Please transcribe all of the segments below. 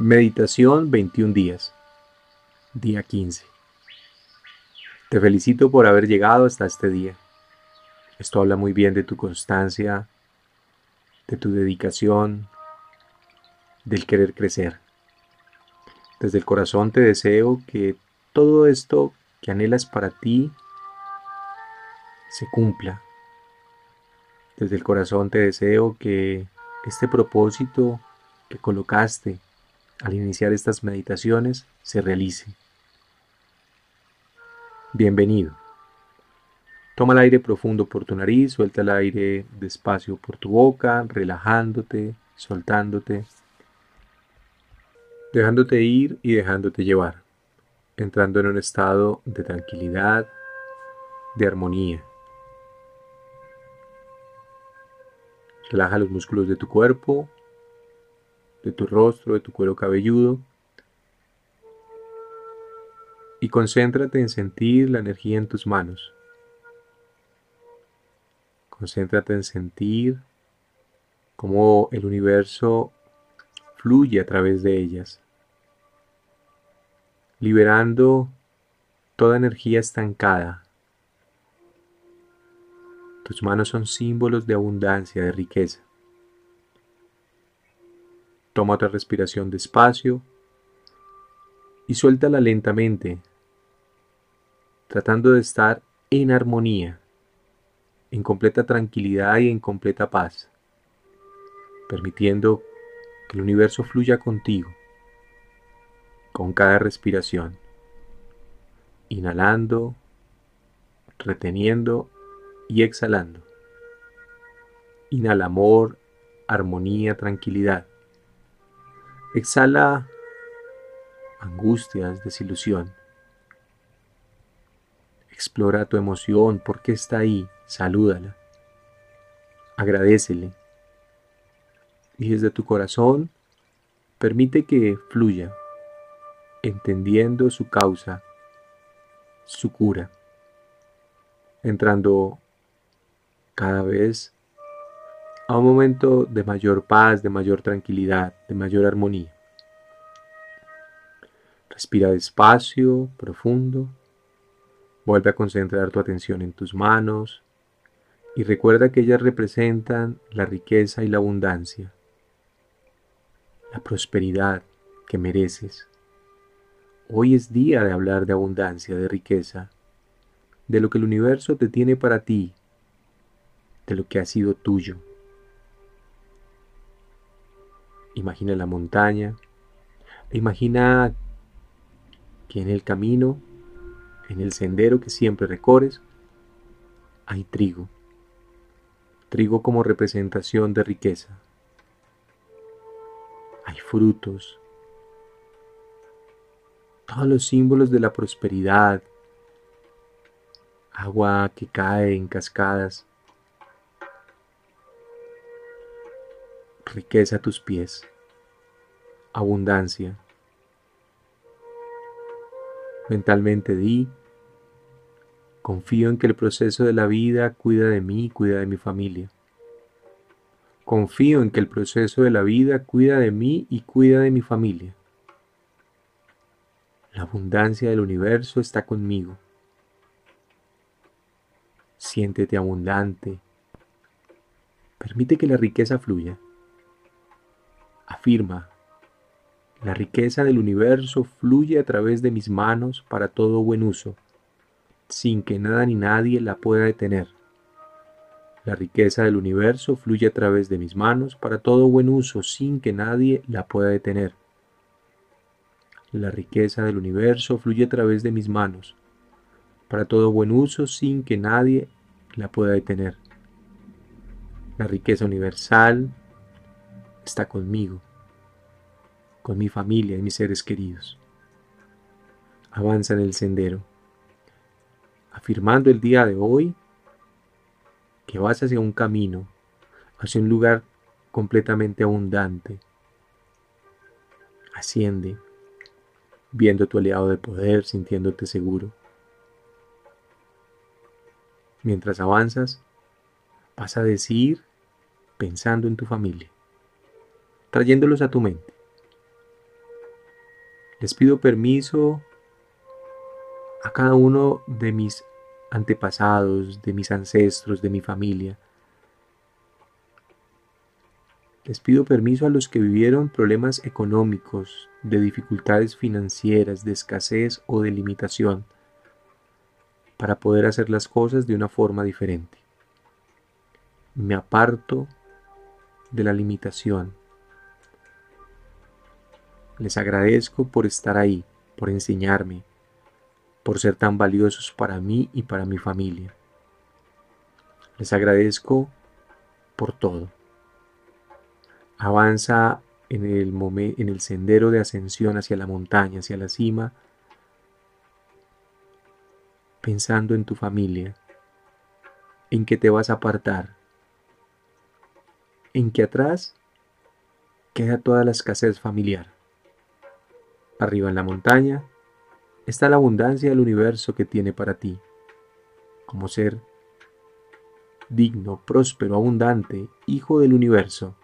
Meditación 21 días. Día 15. Te felicito por haber llegado hasta este día. Esto habla muy bien de tu constancia, de tu dedicación, del querer crecer. Desde el corazón te deseo que todo esto que anhelas para ti se cumpla. Desde el corazón te deseo que este propósito que colocaste al iniciar estas meditaciones se realice. Bienvenido. Toma el aire profundo por tu nariz, suelta el aire despacio por tu boca, relajándote, soltándote, dejándote ir y dejándote llevar, entrando en un estado de tranquilidad, de armonía. Relaja los músculos de tu cuerpo, de tu rostro, de tu cuero cabelludo. Y concéntrate en sentir la energía en tus manos. Concéntrate en sentir cómo el universo fluye a través de ellas, liberando toda energía estancada. Tus manos son símbolos de abundancia, de riqueza. Toma otra respiración despacio y suéltala lentamente, tratando de estar en armonía, en completa tranquilidad y en completa paz, permitiendo que el universo fluya contigo con cada respiración, inhalando, reteniendo y exhalando. Inhala amor, armonía, tranquilidad. Exhala angustias, desilusión. Explora tu emoción, por qué está ahí, salúdala. Agradecele. Y desde tu corazón, permite que fluya, entendiendo su causa, su cura, entrando cada vez a un momento de mayor paz, de mayor tranquilidad, de mayor armonía. Respira despacio, profundo. Vuelve a concentrar tu atención en tus manos y recuerda que ellas representan la riqueza y la abundancia, la prosperidad que mereces. Hoy es día de hablar de abundancia, de riqueza, de lo que el universo te tiene para ti, de lo que ha sido tuyo. Imagina la montaña. Imagina que en el camino, en el sendero que siempre recorres, hay trigo. Trigo como representación de riqueza. Hay frutos. Todos los símbolos de la prosperidad. Agua que cae en cascadas. Riqueza a tus pies, abundancia. Mentalmente di, confío en que el proceso de la vida cuida de mí cuida de mi familia. Confío en que el proceso de la vida cuida de mí y cuida de mi familia. La abundancia del universo está conmigo. Siéntete abundante. Permite que la riqueza fluya. La riqueza del universo fluye a través de mis manos para todo buen uso, sin que nada ni nadie la pueda detener. La riqueza del universo fluye a través de mis manos para todo buen uso, sin que nadie la pueda detener. La riqueza del universo fluye a través de mis manos para todo buen uso, sin que nadie la pueda detener. La riqueza universal está conmigo, con mi familia y mis seres queridos. Avanza en el sendero, afirmando el día de hoy que vas hacia un camino, hacia un lugar completamente abundante. Asciende, viendo tu aliado de poder, sintiéndote seguro. Mientras avanzas, vas a decir, pensando en tu familia trayéndolos a tu mente. Les pido permiso a cada uno de mis antepasados, de mis ancestros, de mi familia. Les pido permiso a los que vivieron problemas económicos, de dificultades financieras, de escasez o de limitación, para poder hacer las cosas de una forma diferente. Me aparto de la limitación. Les agradezco por estar ahí, por enseñarme, por ser tan valiosos para mí y para mi familia. Les agradezco por todo. Avanza en el, en el sendero de ascensión hacia la montaña, hacia la cima, pensando en tu familia, en que te vas a apartar, en que atrás queda toda la escasez familiar. Arriba en la montaña está la abundancia del universo que tiene para ti, como ser digno, próspero, abundante, hijo del universo,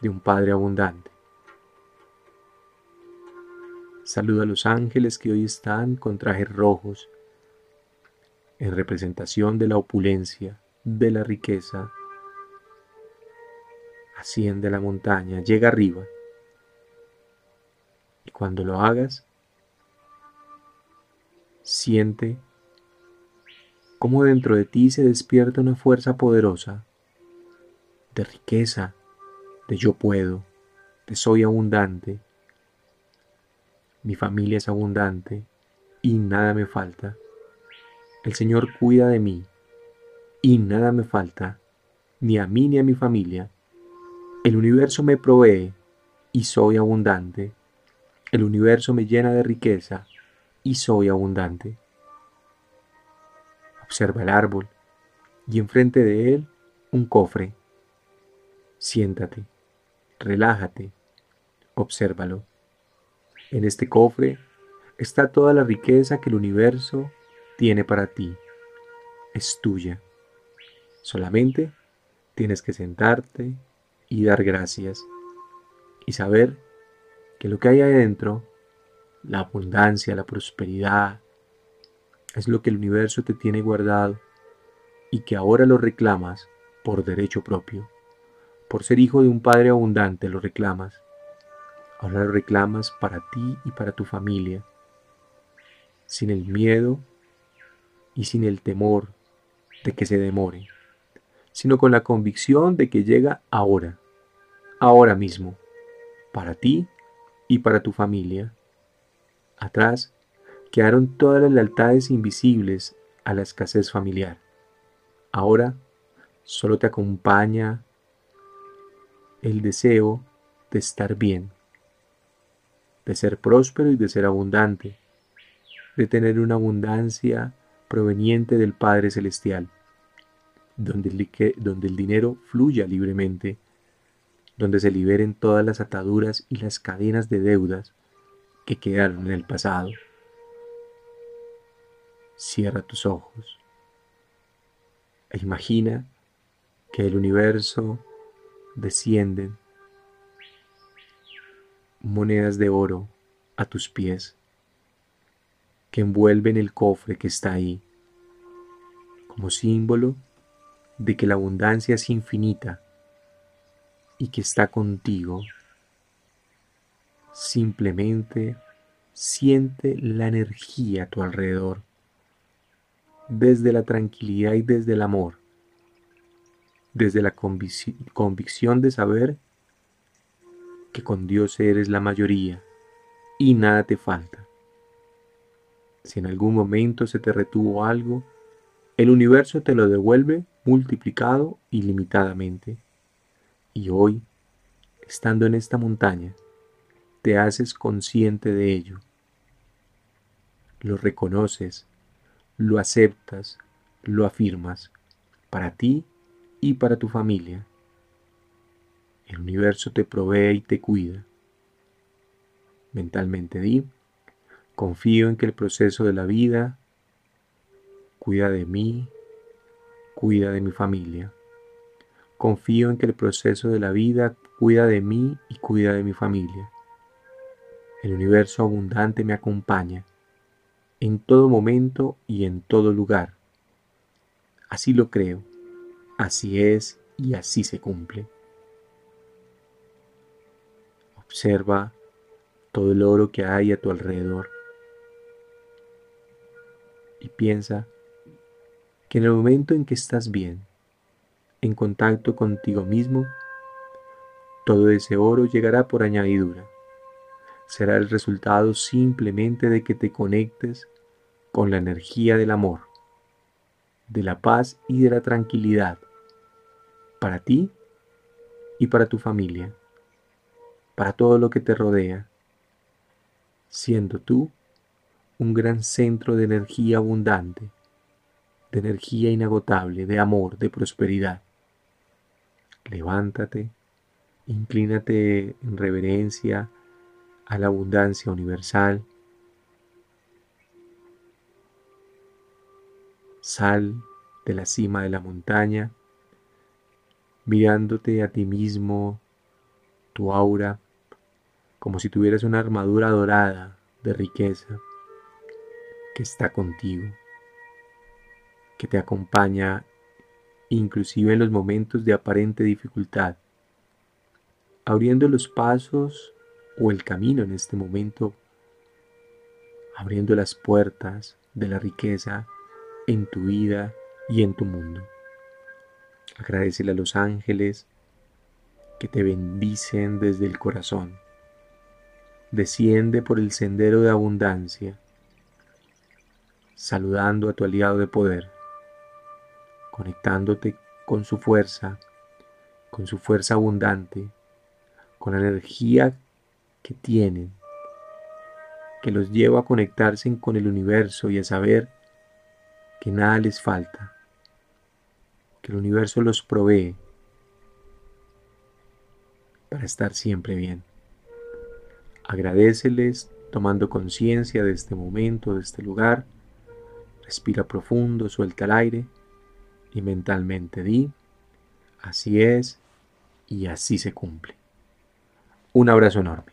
de un Padre abundante. Saludo a los ángeles que hoy están con trajes rojos, en representación de la opulencia, de la riqueza. Asciende a la montaña, llega arriba. Cuando lo hagas, Siente cómo dentro de ti se despierta una fuerza poderosa de riqueza, de yo puedo, de soy abundante, mi familia es abundante y nada me falta. El Señor cuida de mí y nada me falta, ni a mí ni a mi familia. El universo me provee y soy abundante. El universo me llena de riqueza y soy abundante. Observa el árbol y enfrente de él un cofre. Siéntate, relájate, obsérvalo. En este cofre está toda la riqueza que el universo tiene para ti. Es tuya. Solamente tienes que sentarte y dar gracias y saber lo que hay adentro la abundancia, la prosperidad, es lo que el universo te tiene guardado y que ahora lo reclamas por derecho propio. Por ser hijo de un Padre abundante lo reclamas. Ahora lo reclamas para ti y para tu familia, sin el miedo y sin el temor de que se demore, sino con la convicción de que llega ahora, ahora mismo, para ti y para tu familia. Atrás quedaron todas las lealtades invisibles a la escasez familiar. Ahora solo te acompaña el deseo de estar bien, de ser próspero y de ser abundante, de tener una abundancia proveniente del Padre Celestial, donde el, donde el dinero fluya libremente, donde se liberen todas las ataduras y las cadenas de deudas que quedaron en el pasado. Cierra tus ojos e imagina que el universo descienden monedas de oro a tus pies que envuelven el cofre que está ahí como símbolo de que la abundancia es infinita y que está contigo Simplemente siente la energía a tu alrededor, desde la tranquilidad y desde el amor, desde la convicción de saber que con Dios eres la mayoría y nada te falta. Si en algún momento se te retuvo algo, el universo te lo devuelve multiplicado ilimitadamente. Y hoy, estando en esta montaña, te haces consciente de ello. Lo reconoces, lo aceptas, lo afirmas para ti y para tu familia. El universo te provee y te cuida. Mentalmente di, confío en que el proceso de la vida cuida de mí, cuida de mi familia. Confío en que el proceso de la vida cuida de mí y cuida de mi familia. El universo abundante me acompaña en todo momento y en todo lugar. Así lo creo, así es y así se cumple. Observa todo el oro que hay a tu alrededor y piensa que en el momento en que estás bien, en contacto contigo mismo, todo ese oro llegará por añadidura. Será el resultado simplemente de que te conectes con la energía del amor, de la paz y de la tranquilidad, para ti y para tu familia, para todo lo que te rodea, siendo tú un gran centro de energía abundante, de energía inagotable, de amor, de prosperidad. Levántate, inclínate en reverencia a la abundancia universal. Sal de la cima de la montaña, mirándote a ti mismo, tu aura, como si tuvieras una armadura dorada de riqueza que está contigo, que te acompaña inclusive en los momentos de aparente dificultad, abriendo los pasos o el camino en este momento, abriendo las puertas de la riqueza en tu vida y en tu mundo. Agradecele a los ángeles que te bendicen desde el corazón. Desciende por el sendero de abundancia, saludando a tu aliado de poder, conectándote con su fuerza, con su fuerza abundante, con la energía que tienen, que los lleva a conectarse con el universo y a saber que nada les falta, que el universo los provee para estar siempre bien. Agradeceles tomando conciencia de este momento, de este lugar. Respira profundo, suelta el aire y mentalmente di, así es y así se cumple. Un abrazo enorme.